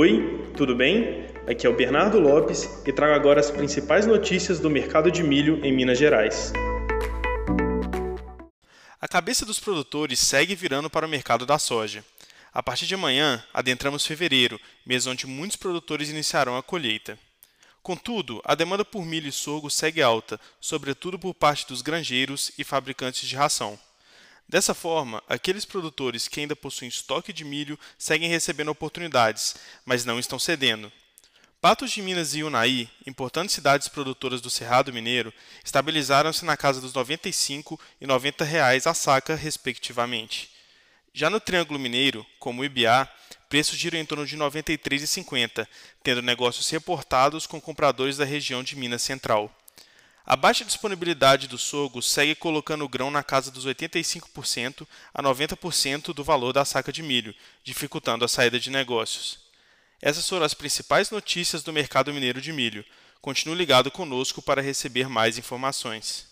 Oi, tudo bem? Aqui é o Bernardo Lopes e trago agora as principais notícias do mercado de milho em Minas Gerais. A cabeça dos produtores segue virando para o mercado da soja. A partir de amanhã, adentramos fevereiro, mês onde muitos produtores iniciarão a colheita. Contudo, a demanda por milho e sorgo segue alta, sobretudo por parte dos granjeiros e fabricantes de ração. Dessa forma, aqueles produtores que ainda possuem estoque de milho seguem recebendo oportunidades, mas não estão cedendo. Patos de Minas e Unai, importantes cidades produtoras do Cerrado Mineiro, estabilizaram-se na casa dos R$ 95 e 90 reais a saca, respectivamente. Já no Triângulo Mineiro, como o IBA, preços giram em torno de R$ 93,50, tendo negócios reportados com compradores da região de Minas Central. A baixa disponibilidade do sorgo segue colocando o grão na casa dos 85% a 90% do valor da saca de milho, dificultando a saída de negócios. Essas foram as principais notícias do mercado mineiro de milho. Continue ligado conosco para receber mais informações.